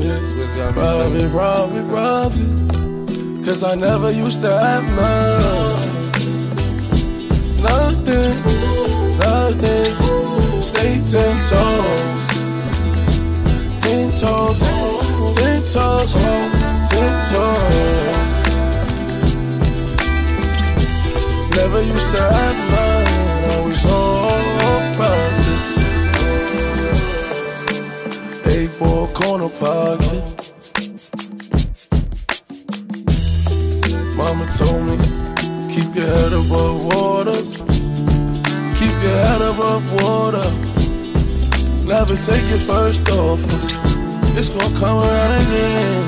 Rob it, rob it, rob it. Cause I never used to have none. Nothing, nothing. Stay ten toes. Ten toes, ten toes, ten toes. Never used to have none. Ball corner pocket. Mama told me, keep your head above water. Keep your head above water. Never take your first offer. It's gonna come around again.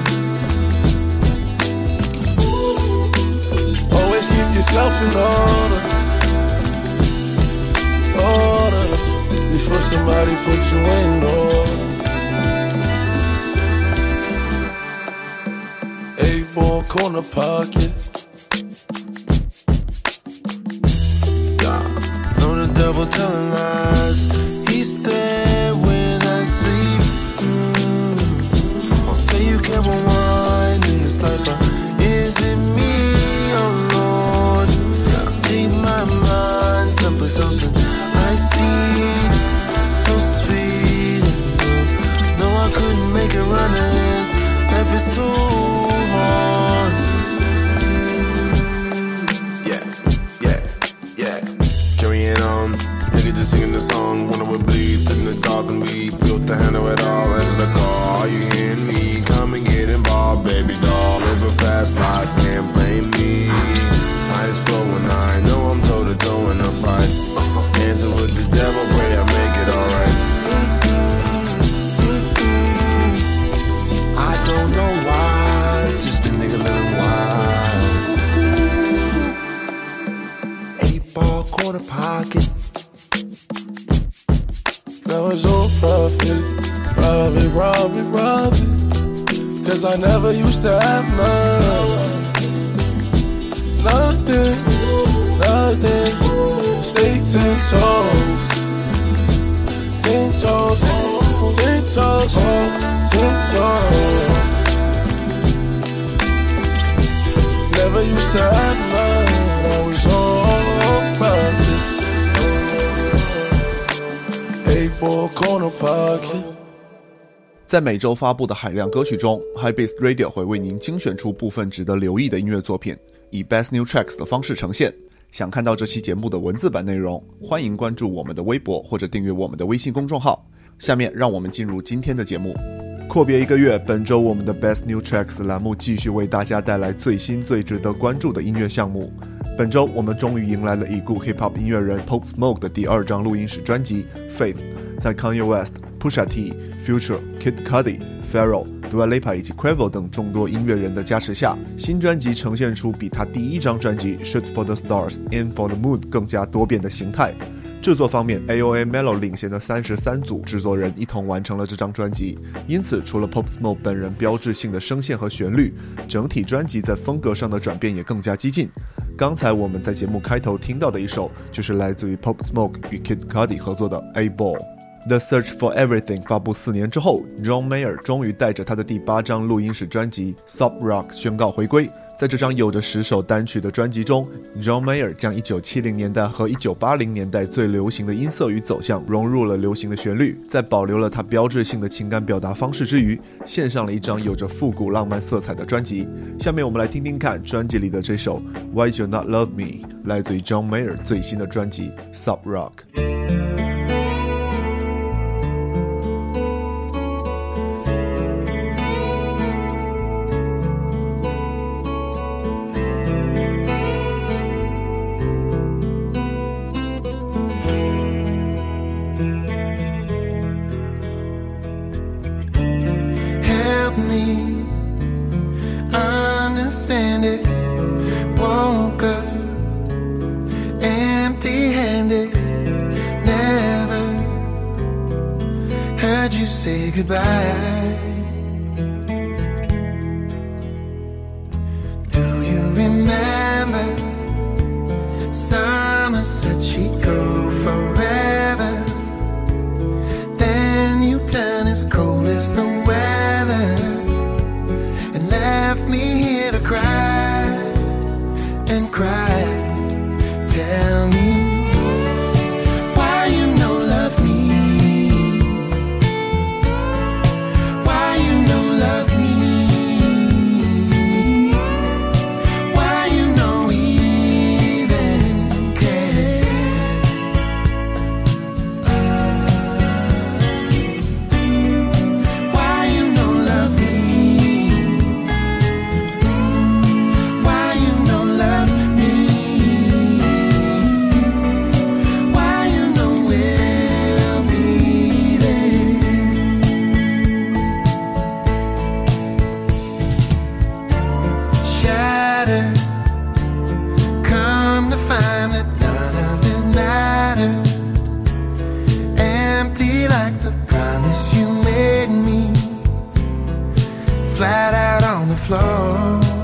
Always keep yourself in order. Order. Before somebody put you in order. Corner pocket. Know the devil telling lies. He's there when I sleep. Mm. Say you can't rewind in this life, but is it me, oh Lord? Take my mind someplace else, and I see so sweet. No, I couldn't make it running. Life is so in and we built to handle it all. Answer the call, are you hearing me? Come and get involved, baby doll. Live a fast life, can't blame me. I explode when I know 在每周发布的海量歌曲中，High Beast Radio 会为您精选出部分值得留意的音乐作品，以 Best New Tracks 的方式呈现。想看到这期节目的文字版内容，欢迎关注我们的微博或者订阅我们的微信公众号。下面让我们进入今天的节目。阔别一个月，本周我们的 Best New Tracks 栏目继续为大家带来最新最值得关注的音乐项目。本周我们终于迎来了已故 Hip Hop 音乐人 Pop Smoke 的第二张录音室专辑《Faith》。在 Kanye West、Pusha T、Future、Kid Cudi、Pharrell、Dua Lipa 以及 Quavo 等众多音乐人的加持下，新专辑呈现出比他第一张专辑《Shoot for the Stars, Aim for the Moon》更加多变的形态。制作方面，AOA Mellow 领衔的三十三组制作人一同完成了这张专辑。因此，除了 Pop Smoke 本人标志性的声线和旋律，整体专辑在风格上的转变也更加激进。刚才我们在节目开头听到的一首，就是来自于 Pop Smoke 与 Kid Cudi 合作的《A Ball》。The Search for Everything 发布四年之后，John Mayer 终于带着他的第八张录音室专辑《Sub Rock》宣告回归。在这张有着十首单曲的专辑中，John Mayer 将1970年代和1980年代最流行的音色与走向融入了流行的旋律，在保留了他标志性的情感表达方式之余，献上了一张有着复古浪漫色彩的专辑。下面我们来听听看专辑里的这首《Why You Not Love Me》，来自于 John Mayer 最新的专辑《Sub Rock》。on the floor.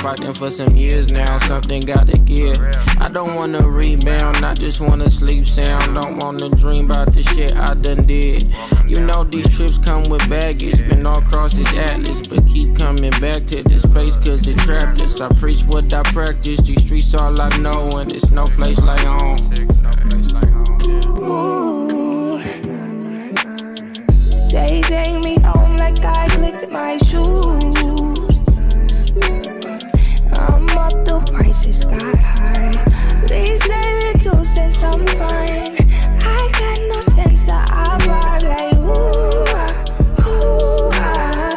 Fighting for some years now, something gotta give. I don't wanna rebound, I just wanna sleep sound. Don't wanna dream about the shit I done did. You know these trips come with baggage, been all across this atlas, but keep coming back to this place cause they trapped us. I preach what I practice, these streets all I know, and it's no place like home. Ooh. Say, take me home like I clicked my shoes. Prices got high. Please save it two cents, I'm fine. I got no sense, so I vibe like ooh, ooh, ah.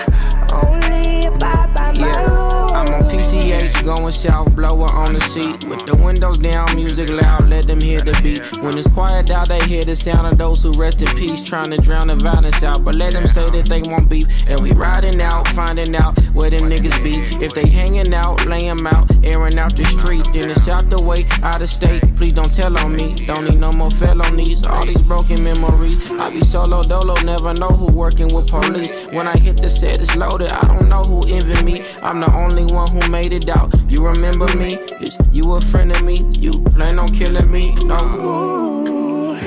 Only abide by my Yeah, rules. I'm on PCH going south, blower on the seat. With the windows down, music loud, let them hear the beat. When it's quiet out, they hear the sound of those who rest in peace. Trying to drown the violence out, but let them say that they won't beef. And we riding out, finding out where them niggas be. If they hanging out, lay 'em out, airing out the street. Then it's out the way, out of state. Please don't tell on me. Don't need no more felonies. All these broken memories. I be solo dolo, never know who working with police. When I hit the set, it's loaded. I don't know who envy me. I'm the only one who made it out. You remember me? Is you a friend of me? You plan on killing me? No. Ooh.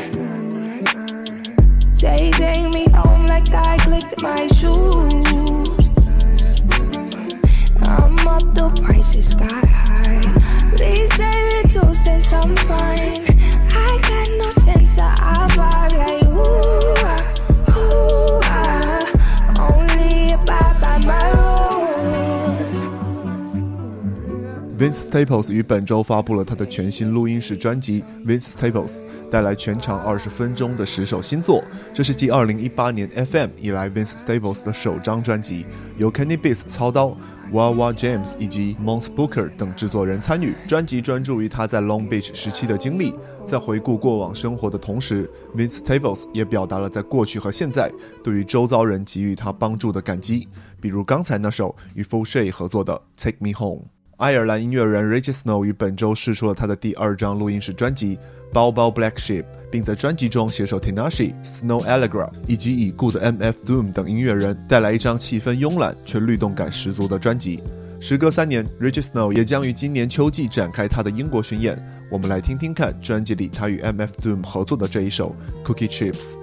Say, take me home like I clicked my shoes. I'm up, the prices got high. Please save it two cents, I'm fine. Vince Staples 于本周发布了他的全新录音室专辑《Vince Staples》，带来全长二十分钟的十首新作。这是继2018年 FM 以来 Vince Staples 的首张专辑，由 Kenny Beats 操刀，Wawa James 以及 Mons Booker 等制作人参与。专辑专注于他在 Long Beach 时期的经历，在回顾过往生活的同时，Vince Staples 也表达了在过去和现在对于周遭人给予他帮助的感激，比如刚才那首与 Full Shay 合作的《Take Me Home》。爱尔兰音乐人 Reggie Snow 于本周试出了他的第二张录音室专辑《包包 Black Sheep》，并在专辑中携手 Tinashe、Snow Allegra 以及已故的 MF Doom 等音乐人，带来一张气氛慵懒却律动感十足的专辑。时隔三年，Reggie Snow 也将于今年秋季展开他的英国巡演。我们来听听看专辑里他与 MF Doom 合作的这一首《Cookie Chips》。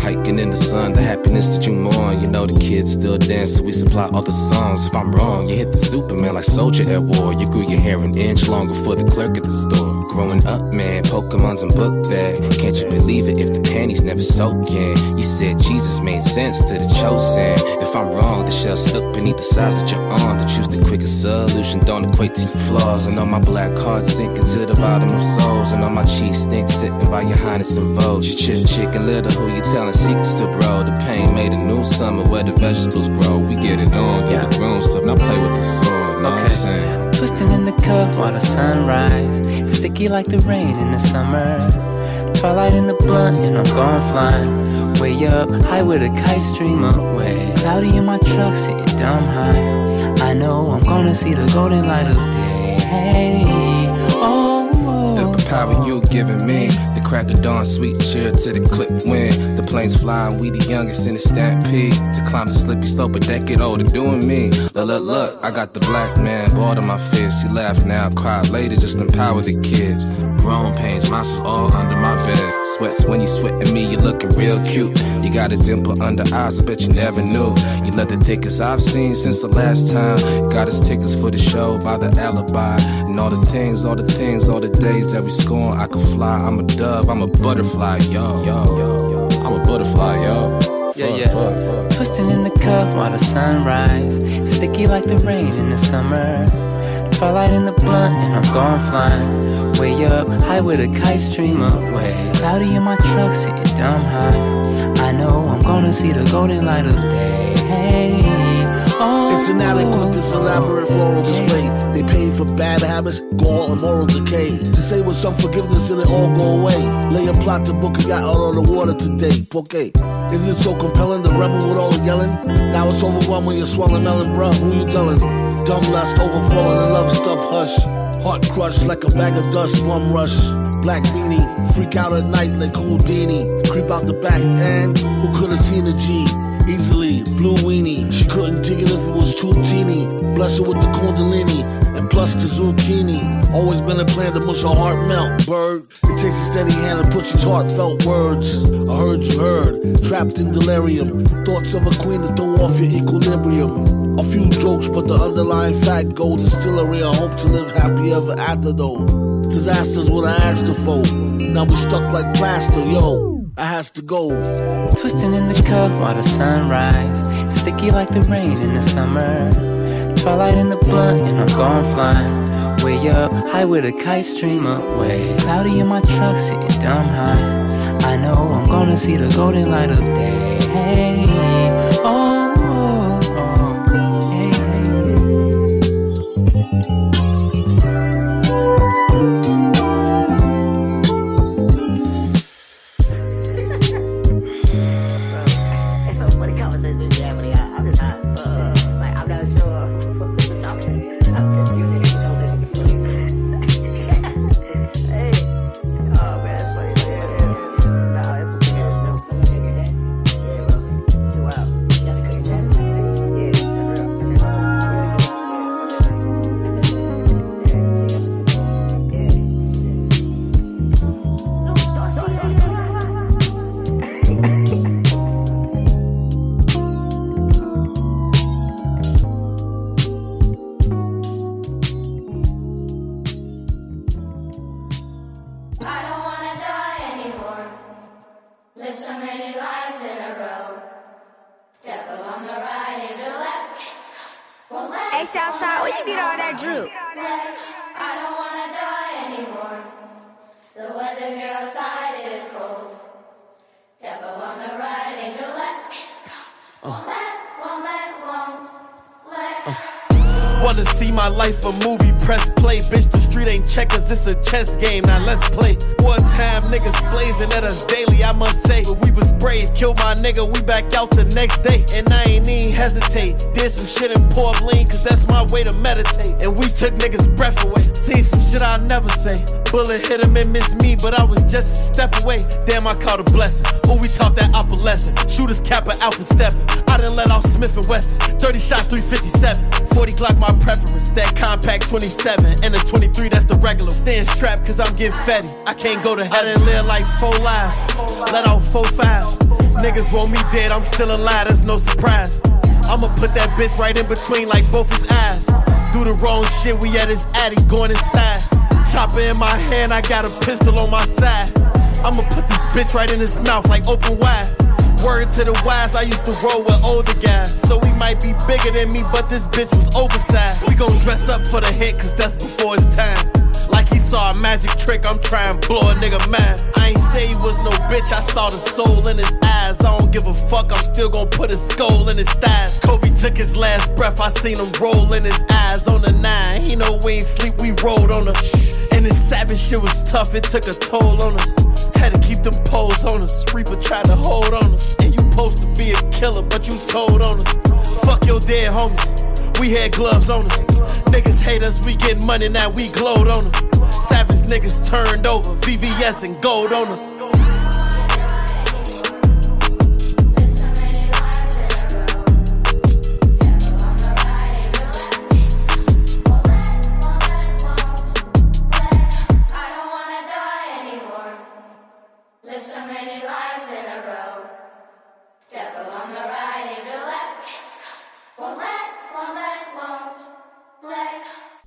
Hiking in the sun, the happiness that you mourn. You know the kids still dance, so we supply all the songs. If I'm wrong, you hit the Superman like soldier at war. You grew your hair an inch longer for the clerk at the store. Growing up, man, Pokemon's and book bag. Can't you believe it if the panties never soak in? You said Jesus made sense to the chosen. If I'm wrong, the shell stuck beneath the size that you're on. To choose the quickest solution don't equate to your flaws. And on my black card sinking to the bottom of souls. And on my cheese stink sitting by your highness and. You chicken little who you telling secrets to, bro. The pain made a new summer where the vegetables grow. We get it on, yeah, the grown stuff. Now play with the sword, know what I'm saying? Twisting in the cup while the sun sunrise. Sticky like the rain in the summer. Twilight in the blunt and I'm gone flying. Way up, high with a kite stream away. Cloudy in my truck, sitting dumb high. I know I'm gonna see the golden light of day. Hey, oh, oh, The oh. power you giving me, crack of dawn, sweet cheer to the clip wind. The planes flying, we the youngest in the stampede. To climb the slippy slope, a decade older, doing me. Look, look, look, I got the black man, bought on my fist. He laughed now, cried later, just empower the kids. Grown pains, monsters all under my bed. Sweats when you sweat at me, you looking real cute. You got a dimple under eyes, I bet you never knew. You let the thickest I've seen since the last time. Got us tickets for the show by the alibi. And all the things, all the things, all the days that we scorn. I could fly, I'm a dove, I'm a butterfly, yo. Yo, yo, yo. I'm a butterfly, yo. Yeah, Fuck, yeah. fuck, fuck. Twisting in the cup while the sunrise. Sticky like the rain in the summer. Twilight in the blunt and I'm gone flying. Way up, high with a kite stream away. Cloudy in my truck, sitting dumb high. I know I'm gonna see the golden light of day. Hey, oh, It's inadequate, this elaborate floral habits, gall, and moral decay. To say with some forgiveness and it all go away. Lay a plot to book a yacht out on the water today. Okay. Is it so compelling, the rebel with all the yelling? Now it's overwhelmed when you're swallowing melon, bruh. Who you telling? Dumb lust, overfalling in love stuff, hush. Heart crushed like a bag of dust, bum rush. Black beanie, freak out at night like Houdini. Creep out the back and who could have seen a G? Easily, blue weenie. She couldn't dig it if it was too teeny. Bless her with the kundalini and plus the zucchini. Always been a plan to mush her heart melt, bird. It takes a steady hand to push these heartfelt words. I heard you heard, trapped in delirium. Thoughts of a queen to throw off your equilibrium. A few jokes, but the underlying fact gold distillery. I hope to live happy ever after though. Disasters what I asked her for. Now we stuck like plaster, yo. I has to go. Twisting in the cup while the sunrise. Sticky like the rain in the summer. Twilight in the blunt and I'm gone flying. Way up, high with a kite stream away. Cloudy in my truck, sitting dumb high. I know I'm gonna see the golden light of day. Oh, Live so many lives in a row. Devil on the right, angel left. It's won't let Hey, Southside, where you get all that droop? let- I don't wanna die anymore. The weather here outside it is cold. Devil on the right, angel left. It's oh. gone. Won't let, won't let, won't oh. let. Wanna see my life a movie, press play. Bitch, the street ain't checkers, it's a chess game. Now let's play. One time niggas blazing at us daily, I must say. But we was brave, killed my nigga, we back out the next day. And I ain't even hesitate. Did some shit in Port Lean, cause that's my way to meditate. And we took niggas' breath away. Seen some shit I'll never say. Bullet hit him and missed me, but I was just a step away. Damn, I caught a blessing. Oh, we taught that opera lesson. Shooters kappa alpha stepping. I done let off Smith and Wessons. 30 shots, 357. 40 Glock my preference. That compact 27. And a 23, that's the regular. Staying strapped cause I'm getting fatty. I can't go to hell and live like four lives. Let off four fives. Niggas want me dead, I'm still alive, that's no surprise. I'ma put that bitch right in between like both his eyes. Do the wrong shit, we at his addy going inside. Chopper in my hand, I got a pistol on my side. I'ma put this bitch right in his mouth like open wide. Word to the wise, I used to roll with older guys. So he might be bigger than me, but this bitch was oversized. We gon' dress up for the hit, cause that's before his time. Like he saw a magic trick, I'm trying to blow a nigga mad. I ain't say he was no bitch, I saw the soul in his eyes. I don't give a fuck, I'm still gon' put his skull in his thighs. Kobe took his last breath, I seen him roll in his eyes on the nine. He know we ain't sleep, we rolled on him. And this savage shit was tough, it took a toll on us. Had to keep them poles on us. Reaper tried to hold on us. And you supposed to be a killer, but you told on us. Fuck your dead homies. We had gloves on us. Niggas hate us, we get money now, we glowed on them. Savage niggas turned over, VVS and gold on us.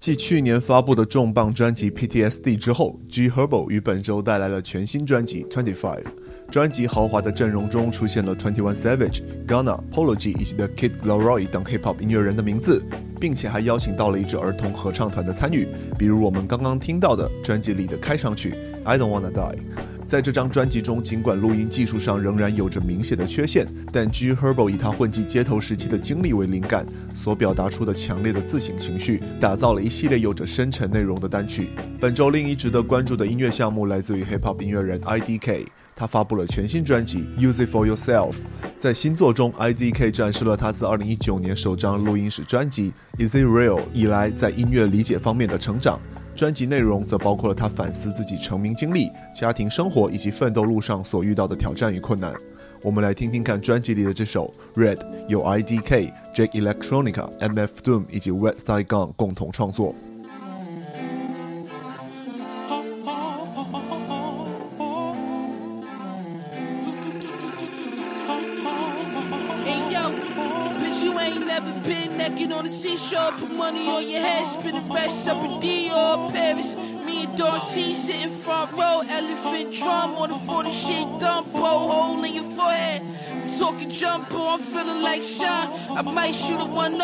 继去年发布的重磅专辑 PTSD 之后，G Herbo 于本周带来了全新专辑 Twenty Five。专辑豪华的阵容中出现了 Twenty One Savage、Ghana、Polo G 以及 The Kid Laroi 等 Hip Hop 音乐人的名字，并且还邀请到了一支儿童合唱团的参与，比如我们刚刚听到的专辑里的开场曲 I Don't Wanna Die。在这张专辑中，尽管录音技术上仍然有着明显的缺陷，但 G Herbo 以他混迹街头时期的经历为灵感，所表达出的强烈的自省情绪，打造了一系列有着深沉内容的单曲。本周另一值得关注的音乐项目来自于 Hip Hop 音乐人 IDK，他发布了全新专辑 Use It For Yourself。在新作中，IDK 展示了他自2019年首张录音室专辑 Is It Real 以来在音乐理解方面的成长。专辑内容则包括了他反思自己成名经历、家庭生活以及奋斗路上所遇到的挑战与困难。我们来听听看专辑里的这首《Red》，由 IDK、Jake Electronica、MF Doom 以及 Westside Gun 共同创作。哎呦，But you ain't never been naked on the seashore. Put money on your head, spin the rest up in Dior, Me and Don sitting front row, elephant drum on the 40 shit dump, hole in your forehead. Talking jumper, I'm feeling like Sean. I might shoot a 1 0.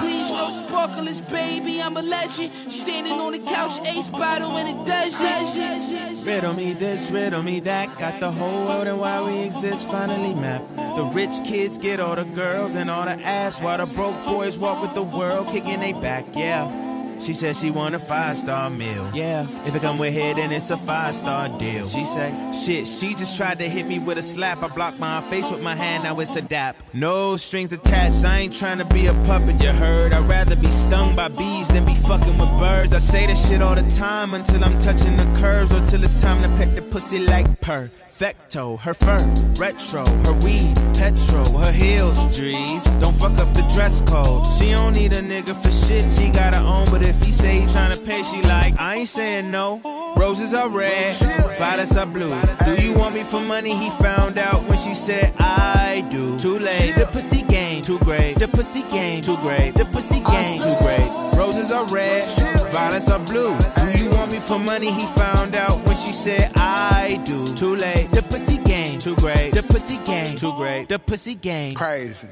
Please, no sparklers, baby. I'm a legend. Standing on the couch, ace bottle in a desert. Riddle me this, riddle me that. Got the whole world and why we exist finally mapped. The rich kids get all the girls and all the ass, while the broke boys walk with the world kicking they back, yeah. She said she want a five star meal. Yeah, if it come with her, then it's a five star deal. She say, shit, she just tried to hit me with a slap. I blocked my face with my hand, now it's a dap. No strings attached, I ain't trying to be a puppet, you heard. I'd rather be stung by bees than be fucking with birds. I say this shit all the time until I'm touching the curves or till it's time to pet the pussy like perfecto. Her fur, retro, her weed, petrol, her heels, Drees. Don't fuck up the dress code. She don't need a nigga for shit, she got her own. But if he say he tryna pay, she like, I ain't saying no. Roses are red, violets are blue. Do you want me for money? He found out when she said I do. Too late, the pussy game too great. The pussy game too great. The pussy game too great. Roses are red, violets are blue. Do you want me for money? He found out when she said I do. Too late, the pussy game too great. The pussy game too great. The pussy game crazy.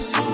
shows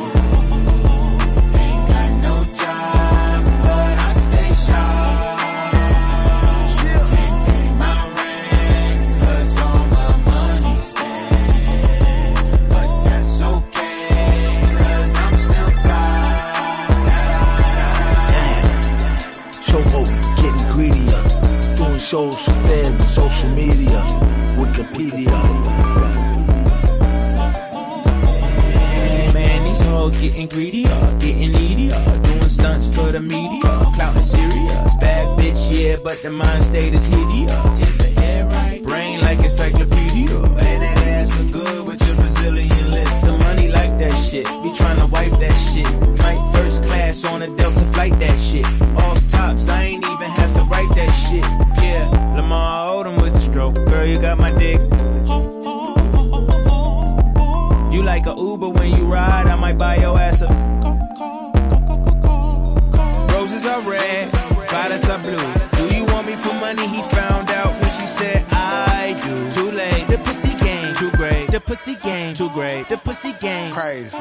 are red, violets are blue. Do you want me for money? He found out when she said I do. Too late, the pussy game, too great. The pussy game, too great. The pussy game, crazy.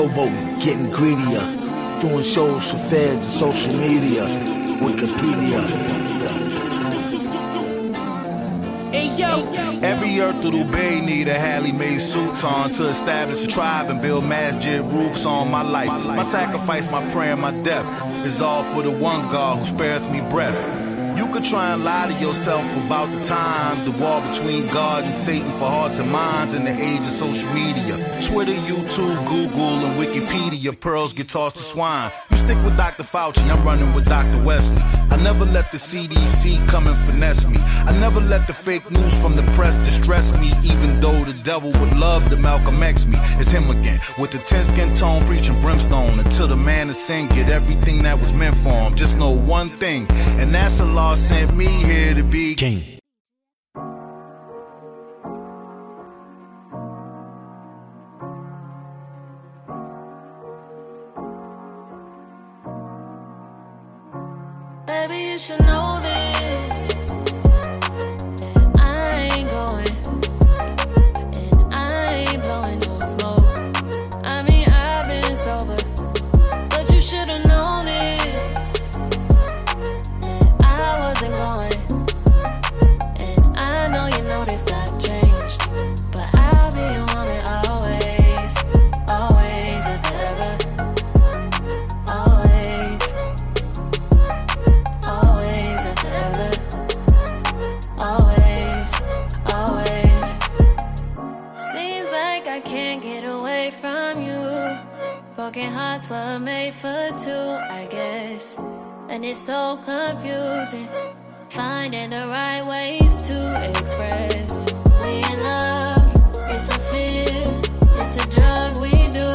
Showboating, getting greedier. Doing shows for feds and social media. Wikipedia. Hey yo, Every Earth Little Bay need a Halle made sultan to establish a tribe and build masjid roofs on my life. My sacrifice, my prayer, my death is all for the one God who spareth me breath. Could try and lie to yourself about the times, the war between God and Satan for hearts and minds in the age of social media. Twitter, YouTube, Google, and Wikipedia, pearls get tossed to swine. You stick with Dr. Fauci, I'm running with Dr. Wesley. I never let the CDC come and finesse me. I never let the fake news from the press distress me, even though the devil would love to Malcolm X me. It's him again, with the 10 skin tone preaching brimstone until the man of sin get everything that was meant for him. Just know one thing, and that's a Allah sent me here to be king. Baby, you should know were made for two, I guess. And it's so confusing. Finding the right ways to express. We in love, it's a fear. It's a drug we do,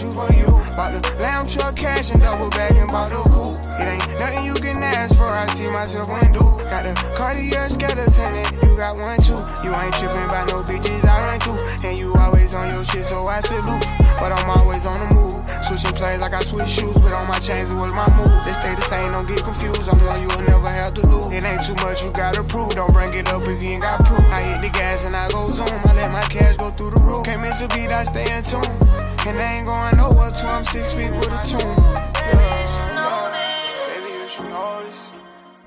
you for you. Bought the lamb truck cash and double bag and bought the coupe. It ain't nothing you can ask for. I see myself when do. Got the Cartier skeleton and you got one too. You ain't tripping by no bitches I run through. And you always on your shit, so I salute. But I'm always on the move. Switching plays like I switch shoes, but on my chains it was my move. They stay the same, don't get confused. I'm one you will never have to lose. It ain't too much you gotta prove. Don't bring it up if you ain't got proof. I hit the gas and I go zoom. I let my cash go through the roof. Can't miss a beat, I stay in tune. And they ain't going nowhere till I'm six feet with a tune.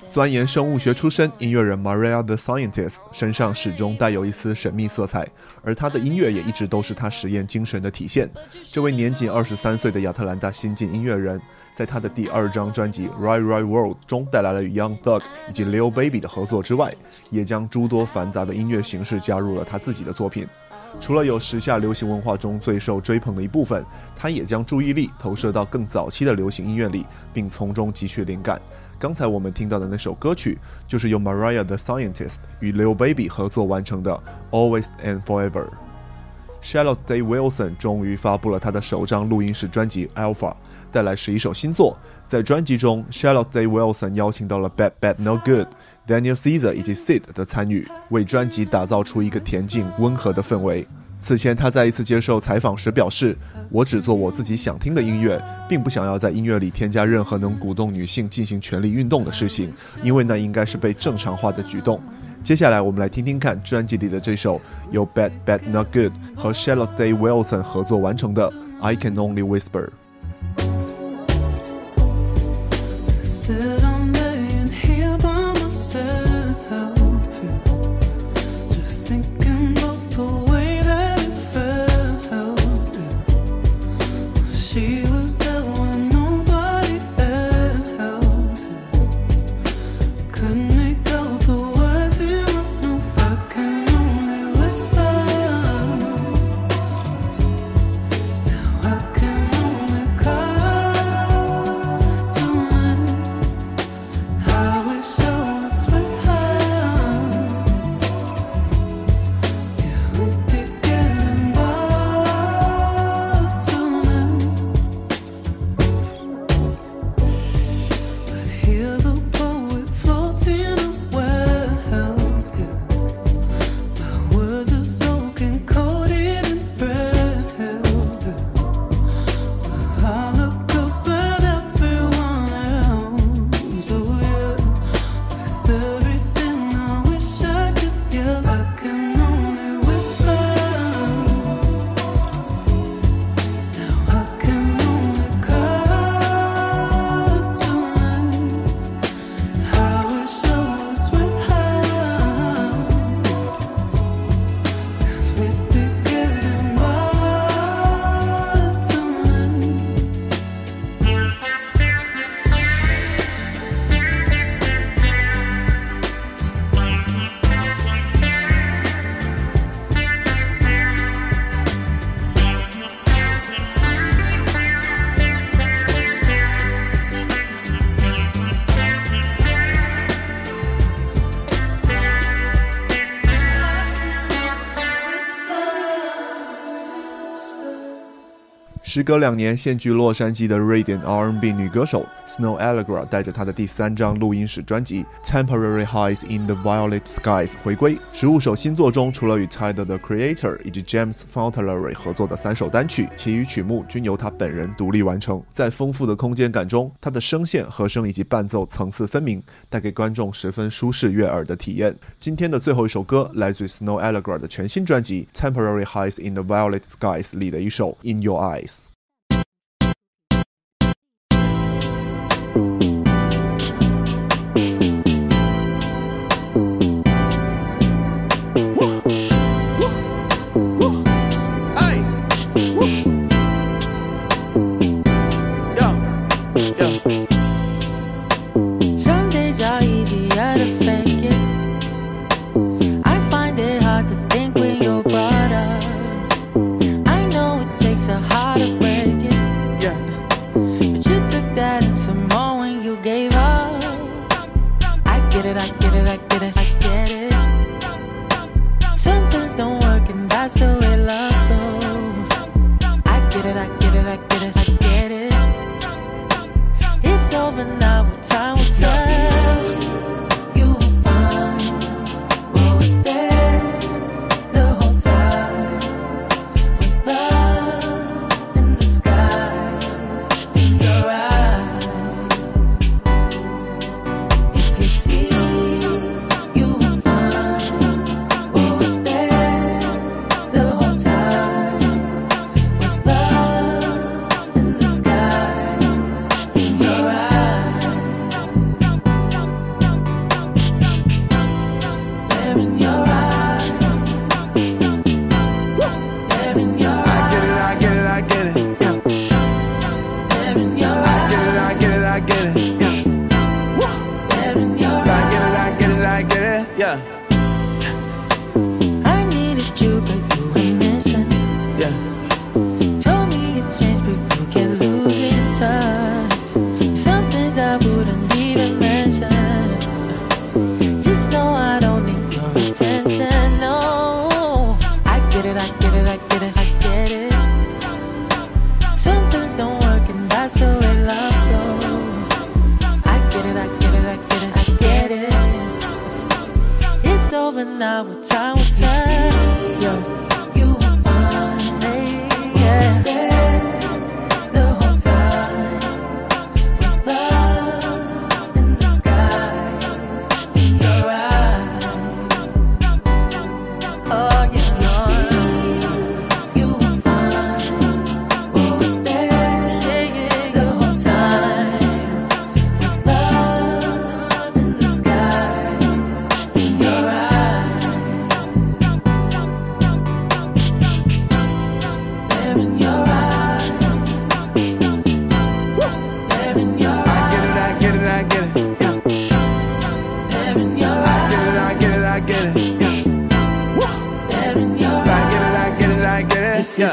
钻研生物学出身，音乐人 Maria the Scientist 身上始终带有一丝神秘色彩，而她的音乐也一直都是她实验精神的体现。这位年仅二十三岁的亚特兰大新晋音乐人，在他的第二张专辑《Right Right World》中带来了与 Young Thug 以及 Lil Baby 的合作之外，也将诸多繁杂的音乐形式加入了他自己的作品。除了有时下流行文化中最受追捧的一部分，他也将注意力投射到更早期的流行音乐里，并从中汲取灵感。刚才我们听到的那首歌曲，就是由 Mariah the Scientist 与 Lil Baby 合作完成的《Always and Forever》。Charlotte Day Wilson 终于发布了她的首张录音室专辑《Alpha》，带来十一首新作。在专辑中，Charlotte Day Wilson 邀请到了 Bad Bad No Good、Daniel Caesar 以及 Sid 的参与，为专辑打造出一个恬静温和的氛围。此前，他在一次接受采访时表示：“我只做我自己想听的音乐，并不想要在音乐里添加任何能鼓动女性进行权力运动的事情，因为那应该是被正常化的举动。”接下来，我们来听听看专辑里的这首由 Bad Bad Not Good 和 Charlotte Day Wilson 合作完成的《I Can Only Whisper》。时隔两年，现居洛杉矶的瑞典 R&B 女歌手 Snow Allegra 带着他的第三张录音室专辑《Temporary Highs in the Violet Skies》回归。十五首新作中，除了与 Tidal 的 Creator 以及 James Fauntleroy 合作的三首单曲，其余曲目均由他本人独立完成。在丰富的空间感中，他的声线、和声以及伴奏层次分明，带给观众十分舒适悦耳的体验。今天的最后一首歌来自 Snow Allegra 的全新专辑《Temporary Highs in the Violet Skies》里的一首《In Your Eyes》。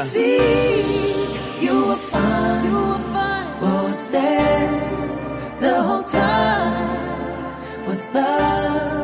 See, you were fine. You were fine. What was there the whole time was love